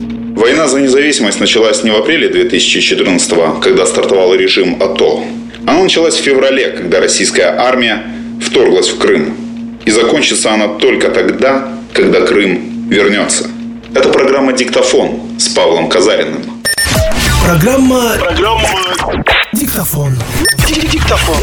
Война за независимость началась не в апреле 2014 когда стартовал режим АТО. Она началась в феврале, когда российская армия вторглась в Крым. И закончится она только тогда, когда Крым вернется. Это программа «Диктофон» с Павлом Казариным. Программа... Программа... Диктофон. Диктофон.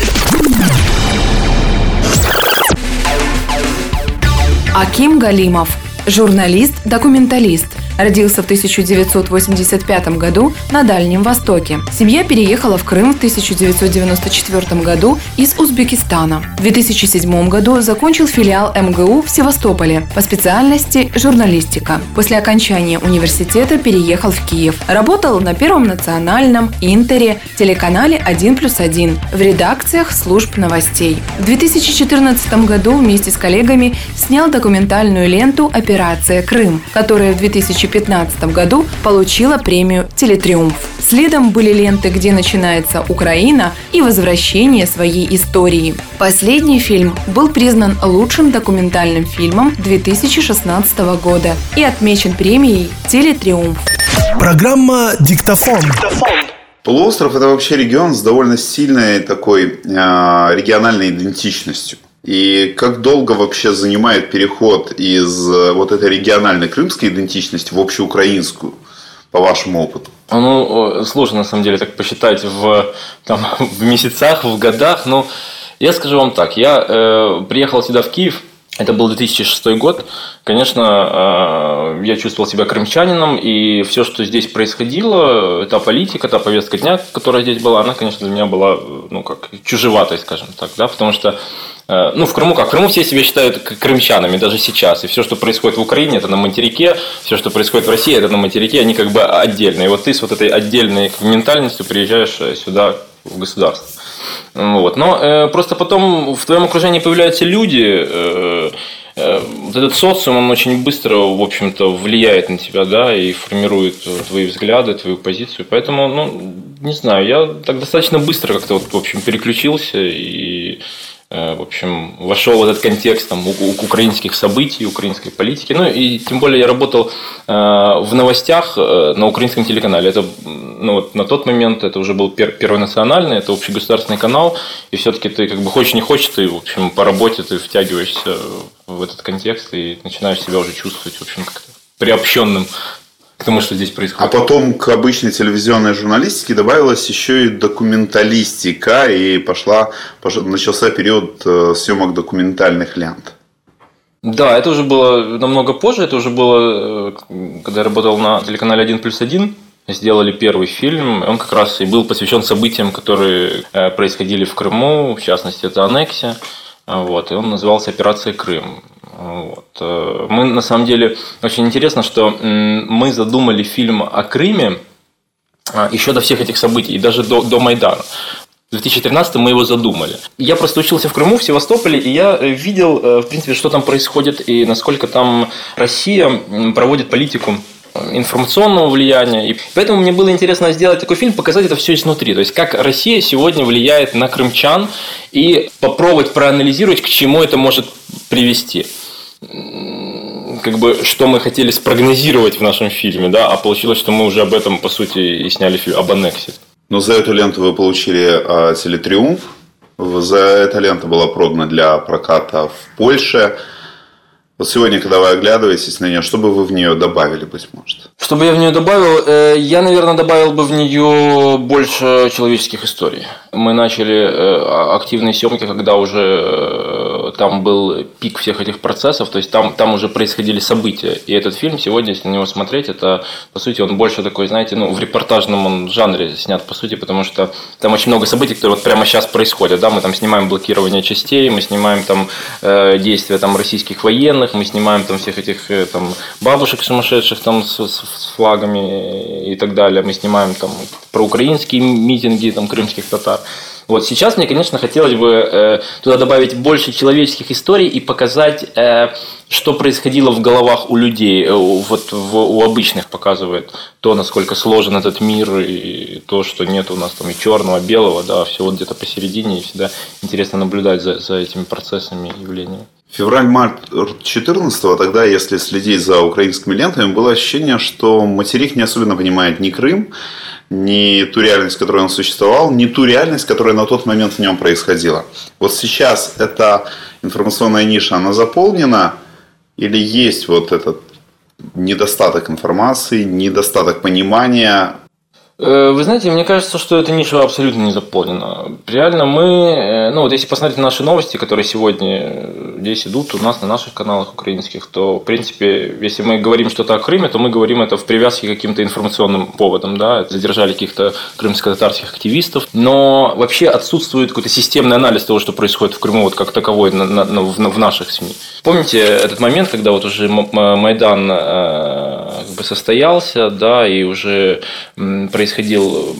Аким Галимов. Журналист, документалист – Родился в 1985 году на Дальнем Востоке. Семья переехала в Крым в 1994 году из Узбекистана. В 2007 году закончил филиал МГУ в Севастополе по специальности журналистика. После окончания университета переехал в Киев. Работал на Первом национальном, Интере, телеканале 1 плюс 1 в редакциях служб новостей. В 2014 году вместе с коллегами снял документальную ленту «Операция Крым», которая в 2015 2015 году получила премию «Телетриумф». Следом были ленты «Где начинается Украина» и «Возвращение своей истории». Последний фильм был признан лучшим документальным фильмом 2016 года и отмечен премией «Телетриумф». Программа «Диктофон». Полуостров – это вообще регион с довольно сильной такой э, региональной идентичностью. И как долго вообще занимает переход из э, вот этой региональной крымской идентичности в общеукраинскую, по вашему опыту? Ну, сложно на самом деле так посчитать в, там, в месяцах, в годах. Но я скажу вам так. Я э, приехал сюда в Киев это был 2006 год. Конечно, э, я чувствовал себя крымчанином, и все, что здесь происходило, та политика, та повестка дня, которая здесь была, она, конечно, для меня была, ну, как чужеватой, скажем так, да, потому что э, ну, в Крыму как? В Крыму все себя считают крымчанами, даже сейчас. И все, что происходит в Украине, это на материке. Все, что происходит в России, это на материке. Они как бы отдельные. И вот ты с вот этой отдельной ментальностью приезжаешь сюда, в государство. Вот. Но э, просто потом в твоем окружении появляются люди, э, э, вот этот социум, он очень быстро, в общем-то, влияет на тебя, да, и формирует твои взгляды, твою позицию. Поэтому, ну, не знаю, я так достаточно быстро как-то вот, в общем, переключился и Э, в общем, вошел в этот контекст там, украинских событий, украинской политики. Ну и тем более я работал э, в новостях э, на украинском телеканале. Это ну, вот на тот момент это уже был первый национальный, это общегосударственный канал. И все-таки ты как бы хочешь не хочешь, ты в общем по работе ты втягиваешься в этот контекст и начинаешь себя уже чувствовать в общем как-то приобщенным к тому, что здесь происходит. А потом к обычной телевизионной журналистике добавилась еще и документалистика, и пошла, пошла начался период э, съемок документальных лент. Да, это уже было намного позже, это уже было, э, когда я работал на телеканале 1 плюс 1, сделали первый фильм. Он как раз и был посвящен событиям, которые э, происходили в Крыму, в частности, это аннексия. Вот, и он назывался «Операция Крым». Вот. Э, мы, на самом деле, очень интересно, что мы задумали фильм о Крыме а, еще до всех этих событий, и даже до, до Майдана. В 2013 мы его задумали. Я просто учился в Крыму, в Севастополе, и я видел, э, в принципе, что там происходит и насколько там Россия проводит политику информационного влияния. И поэтому мне было интересно сделать такой фильм, показать это все изнутри. То есть, как Россия сегодня влияет на крымчан и попробовать проанализировать, к чему это может привести как бы, что мы хотели спрогнозировать в нашем фильме, да, а получилось, что мы уже об этом, по сути, и сняли фильм, об аннексе. Но за эту ленту вы получили э, телетриумф. За эта лента была продана для проката в Польше. Вот сегодня, когда вы оглядываетесь на нее, что бы вы в нее добавили, быть может? Что бы я в нее добавил? Э, я, наверное, добавил бы в нее больше человеческих историй. Мы начали э, активные съемки, когда уже э, там был пик всех этих процессов, то есть там, там уже происходили события. И этот фильм сегодня, если на него смотреть, это, по сути, он больше такой, знаете, ну, в репортажном он жанре снят, по сути, потому что там очень много событий, которые вот прямо сейчас происходят. Да? Мы там снимаем блокирование частей, мы снимаем там действия там, российских военных, мы снимаем там всех этих э, там бабушек сумасшедших там с, с, с флагами и так далее. Мы снимаем там про украинские митинги там крымских татар. Вот сейчас мне, конечно, хотелось бы э, туда добавить больше человеческих историй и показать, э, что происходило в головах у людей, э, вот в, у обычных показывает то, насколько сложен этот мир и то, что нет у нас там и черного, и белого, да, все вот где-то посередине, и всегда интересно наблюдать за, за этими процессами явлениями. Февраль-март 14 тогда, если следить за украинскими лентами, было ощущение, что материк не особенно понимает ни Крым, ни ту реальность, которой он существовал, ни ту реальность, которая на тот момент в нем происходила. Вот сейчас эта информационная ниша, она заполнена, или есть вот этот недостаток информации, недостаток понимания, вы знаете, мне кажется, что эта ниша абсолютно не заполнена. Реально мы, э, ну вот если посмотреть на наши новости, которые сегодня здесь идут у нас на наших каналах украинских, то, в принципе, если мы говорим что-то о Крыме, то мы говорим это в привязке к каким-то информационным поводам, да, задержали каких-то крымско-татарских активистов, но вообще отсутствует какой-то системный анализ того, что происходит в Крыму, вот как таковой на, на, на, в наших СМИ. Помните этот момент, когда вот уже Майдан э, бы состоялся, да, и уже происходил,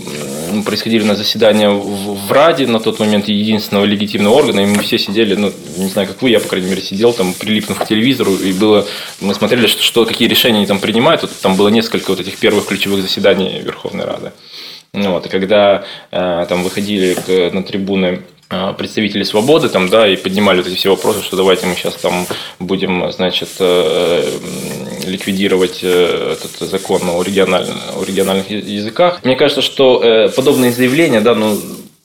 происходили на заседания в, в Раде на тот момент единственного легитимного органа, и мы все сидели, ну, не знаю, как вы, я, по крайней мере, сидел там, прилипнув к телевизору, и было, мы смотрели, что, что какие решения они там принимают, вот, там было несколько вот этих первых ключевых заседаний Верховной Рады. Ну, вот, и когда э, там выходили к, на трибуны Э, представители свободы там, да, и поднимали вот эти все вопросы, что давайте мы сейчас там будем, значит, э, ликвидировать э, этот закон о, региональных, о региональных языках. Мне кажется, что подобные заявления, да, ну,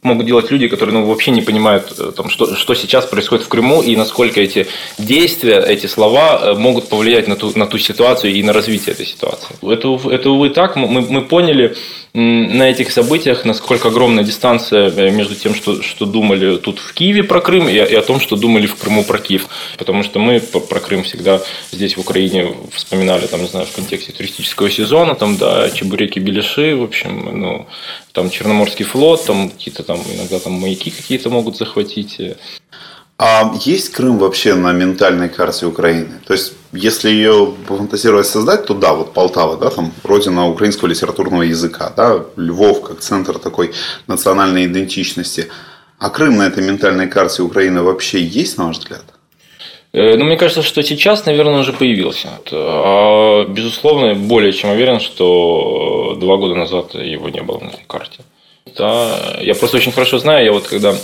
могут делать люди, которые ну, вообще не понимают, там, что, что сейчас происходит в Крыму и насколько эти действия, эти слова могут повлиять на ту, на ту ситуацию и на развитие этой ситуации. Это, это увы, так. Мы, мы поняли, на этих событиях, насколько огромная дистанция э, между тем, что, что думали тут в Киеве про Крым, и, и о том, что думали в Крыму про Киев. Потому что мы про Крым всегда здесь в Украине вспоминали, там, не знаю, в контексте туристического сезона, там, да, чебуреки, беляши, в общем, ну, там Черноморский флот, там какие-то там иногда там маяки какие-то могут захватить. А есть Крым вообще на ментальной карте Украины? То есть, если ее фантазировать создать, то да, вот Полтава, да, там родина украинского литературного языка, да, Львов как центр такой национальной идентичности. А Крым на этой ментальной карте Украины вообще есть, на ваш взгляд? Э, ну, мне кажется, что сейчас, наверное, уже появился. А, безусловно, более чем уверен, что два года назад его не было на этой карте. Да, я просто очень хорошо знаю, я вот когда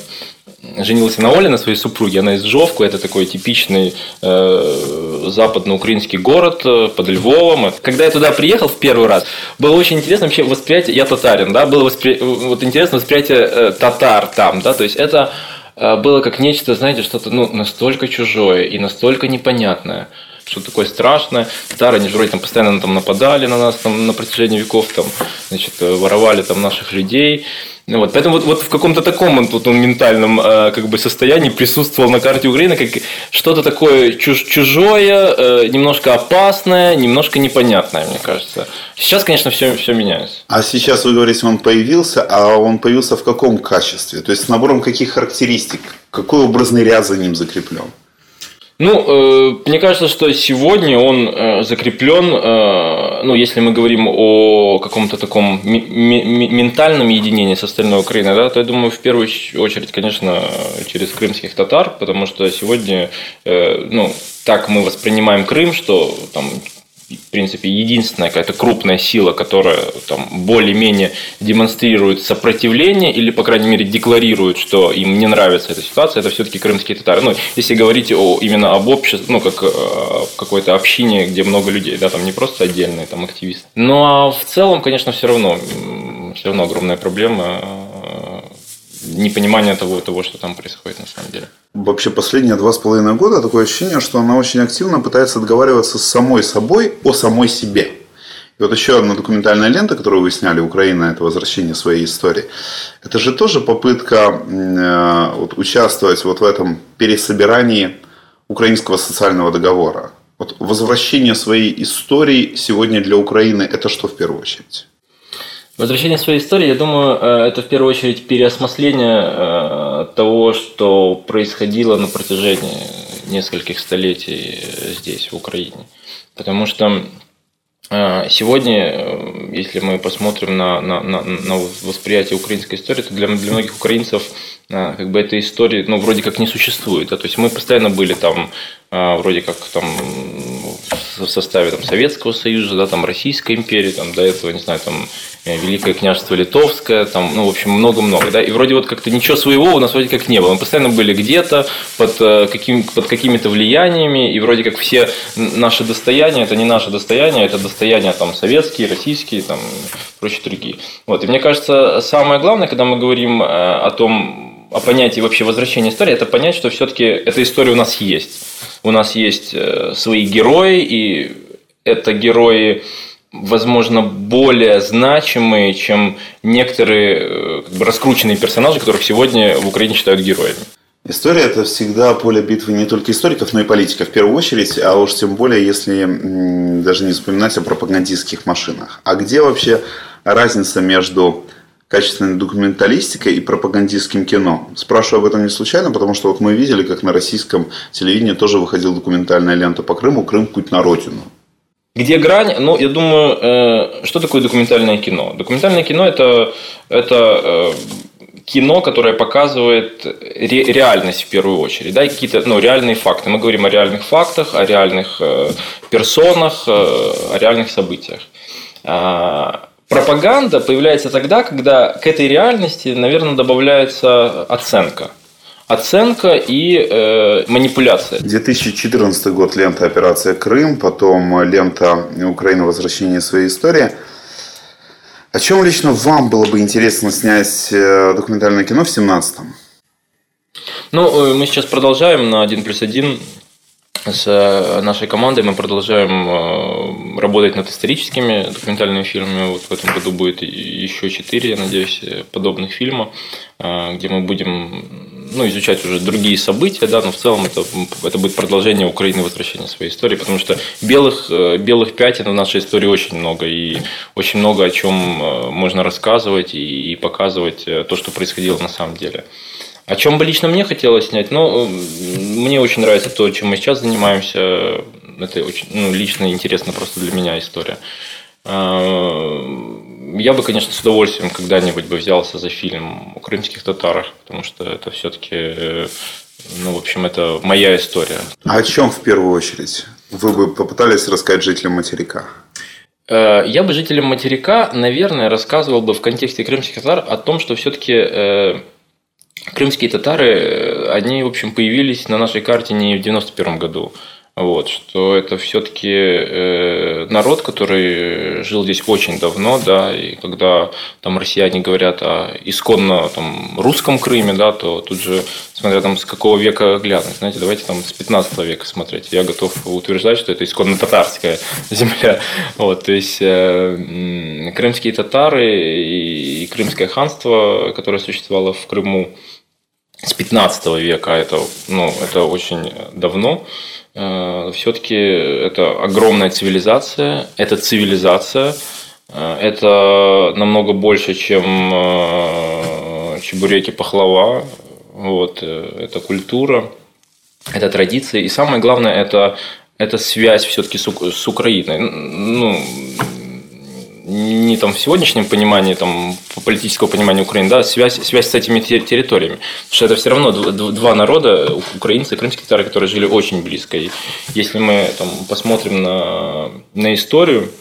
женился на Оле, на своей супруге. Она из Жовку, это такой типичный э, западноукраинский город э, под Львовом. Когда я туда приехал в первый раз, было очень интересно вообще восприятие, я татарин, да, было воспри... вот интересно восприятие э, татар там, да, то есть это э, было как нечто, знаете, что-то ну, настолько чужое и настолько непонятное что такое страшное. Татары, они же вроде там постоянно там нападали на нас там, на протяжении веков, там, значит, э, воровали там наших людей. Ну, вот, поэтому вот, вот в каком-то таком вот, он ментальном э, как бы состоянии присутствовал на карте Украины как что-то такое чуж, чужое, э, немножко опасное, немножко непонятное, мне кажется. Сейчас, конечно, все, все меняется. А сейчас вы говорите, он появился, а он появился в каком качестве? То есть с набором каких характеристик? Какой образный ряд за ним закреплен? Ну, э, мне кажется, что сегодня он э, закреплен, э, ну, если мы говорим о каком-то таком ментальном единении с остальной Украиной, да, то я думаю, в первую очередь, конечно, через крымских татар, потому что сегодня, ну, так мы воспринимаем Крым, что там в принципе, единственная какая-то крупная сила, которая там более-менее демонстрирует сопротивление или, по крайней мере, декларирует, что им не нравится эта ситуация, это все-таки крымские татары. Ну, если говорить о, именно об обществе, ну, как э, какой-то общине, где много людей, да, там не просто отдельные там активисты. Ну, а в целом, конечно, все равно, все равно огромная проблема непонимание того, того, что там происходит на самом деле. Вообще последние два с половиной года такое ощущение, что она очень активно пытается договариваться с самой собой о самой себе. И вот еще одна документальная лента, которую вы сняли, Украина, это возвращение своей истории. Это же тоже попытка э, вот, участвовать вот в этом пересобирании украинского социального договора. Вот возвращение своей истории сегодня для Украины – это что в первую очередь? Возвращение своей истории, я думаю, э, это в первую очередь переосмысление э, того, что происходило на протяжении нескольких столетий здесь, в Украине. Потому что э, сегодня, если мы посмотрим на, на, на, на восприятие украинской истории, то для, для многих украинцев как бы этой истории, ну, вроде как не существует. Да? То есть мы постоянно были там, вроде как там в составе там, Советского Союза, да, там Российской империи, там до этого, не знаю, там э, Великое княжество Литовское, там, ну, в общем, много-много, да, и вроде вот как-то ничего своего у нас вроде как не было. Мы постоянно были где-то под, э, каким, под какими-то влияниями, и вроде как все наши достояния, это не наше достояние, это достояние там советские, российские, там, прочие другие. Вот, и мне кажется, самое главное, когда мы говорим э, о том, о понятии вообще возвращения истории, это понять, что все-таки эта история у нас есть. У нас есть э, свои герои, и это герои, возможно, более значимые, чем некоторые э, как бы, раскрученные персонажи, которых сегодня в Украине считают героями. История – это всегда поле битвы не только историков, но и политиков в первую очередь, а уж тем более, если даже не вспоминать о пропагандистских машинах. А где вообще разница между качественной документалистикой и пропагандистским кино. Спрашиваю об этом не случайно, потому что вот мы видели, как на российском телевидении тоже выходила документальная лента по Крыму «Крым. Путь на родину». Где грань? Ну, я думаю, э, что такое документальное кино? Документальное кино это, это э, кино, которое показывает ре, реальность в первую очередь, да, и какие-то ну, реальные факты. Мы говорим о реальных фактах, о реальных э, персонах, э, о реальных событиях. А, Пропаганда появляется тогда, когда к этой реальности, наверное, добавляется оценка. Оценка и э, манипуляция. 2014 год лента «Операция Крым», потом лента «Украина. Возвращение своей истории». О чем лично вам было бы интересно снять э, документальное кино в 17-м? Ну, э, мы сейчас продолжаем на 1 плюс 1 с э, нашей командой мы продолжаем э, работать над историческими документальными фильмами. Вот в этом году будет еще четыре, я надеюсь, подобных фильма, э, где мы будем ну, изучать уже другие события, да, но в целом это, это будет продолжение Украины возвращения своей истории, потому что белых, белых пятен в нашей истории очень много, и очень много о чем можно рассказывать и показывать то, что происходило на самом деле. О чем бы лично мне хотелось снять? Ну, мне очень нравится то, чем мы сейчас занимаемся. Это очень ну, лично интересно просто для меня история. А, я бы, конечно, с удовольствием когда-нибудь бы взялся за фильм о крымских татарах, потому что это все-таки, ну, в общем, это моя история. А о чем в первую очередь? Вы бы попытались рассказать жителям материка? Э, я бы жителям материка, наверное, рассказывал бы в контексте крымских татар о том, что все-таки э, крымские татары, э, они, в общем, появились на нашей карте не в 91 году. Вот, что это все-таки э, народ, который жил здесь очень давно, да, и когда там россияне говорят о исконно там, русском Крыме, да, то тут же, смотря там с какого века глянуть, знаете, давайте там с 15 века смотреть. Я готов утверждать, что это исконно татарская земля. Вот, то есть э, крымские татары и, и крымское ханство, которое существовало в Крыму, с 15 века, это, ну, это очень давно, все-таки это огромная цивилизация, это цивилизация, э, это намного больше, чем э, чебуреки пахлава, вот, это культура, это традиции, и самое главное, это, это связь все-таки с, с Украиной. Ну, не там в сегодняшнем понимании, там, политического понимания Украины, да, связь, связь с этими территориями. Потому что это все равно два народа, украинцы и крымские татары, которые жили очень близко. И если мы там, посмотрим на, на историю,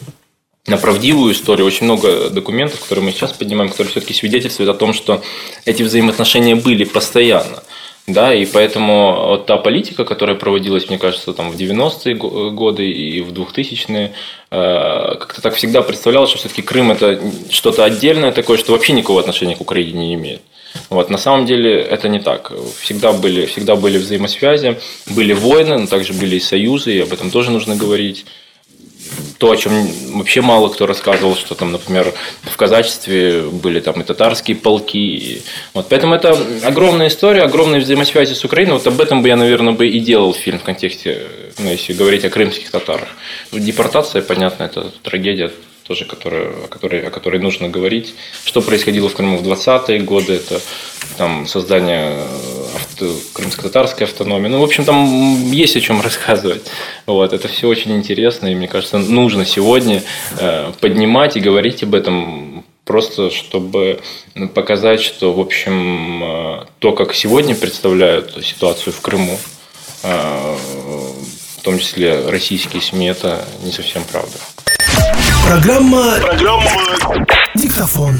на правдивую историю, очень много документов, которые мы сейчас поднимаем, которые все-таки свидетельствуют о том, что эти взаимоотношения были постоянно. Да, и поэтому вот та политика, которая проводилась, мне кажется, там в 90-е годы и в 2000-е, э, как-то так всегда представлялось, что все-таки Крым это что-то отдельное такое, что вообще никакого отношения к Украине не имеет. Вот, на самом деле это не так. Всегда были, всегда были взаимосвязи, были войны, но также были и союзы, и об этом тоже нужно говорить то, о чем вообще мало кто рассказывал, что там, например, в казачестве были там и татарские полки. Вот, поэтому это огромная история, огромные взаимосвязи с Украиной. Вот об этом бы я, наверное, бы и делал фильм в контексте, ну, если говорить о крымских татарах. Депортация, понятно, это трагедия тоже, которая, о, которой, о которой нужно говорить. Что происходило в Крыму в 20-е годы, это там, создание крымско-татарской автономии. Ну, в общем, там есть о чем рассказывать. Вот, это все очень интересно, и мне кажется, нужно сегодня э, поднимать и говорить об этом просто чтобы показать, что, в общем, э, то, как сегодня представляют ситуацию в Крыму, э, в том числе российские СМИ, это не совсем правда. Программа... Программа... Диктофон.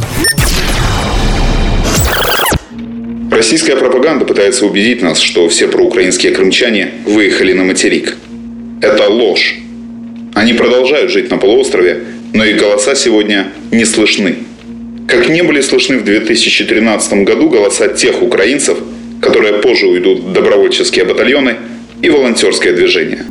Российская пропаганда пытается убедить нас, что все проукраинские крымчане выехали на материк. Это ложь. Они продолжают жить на полуострове, но их голоса сегодня не слышны. Как не были слышны в 2013 году голоса тех украинцев, которые позже уйдут в добровольческие батальоны и волонтерское движение.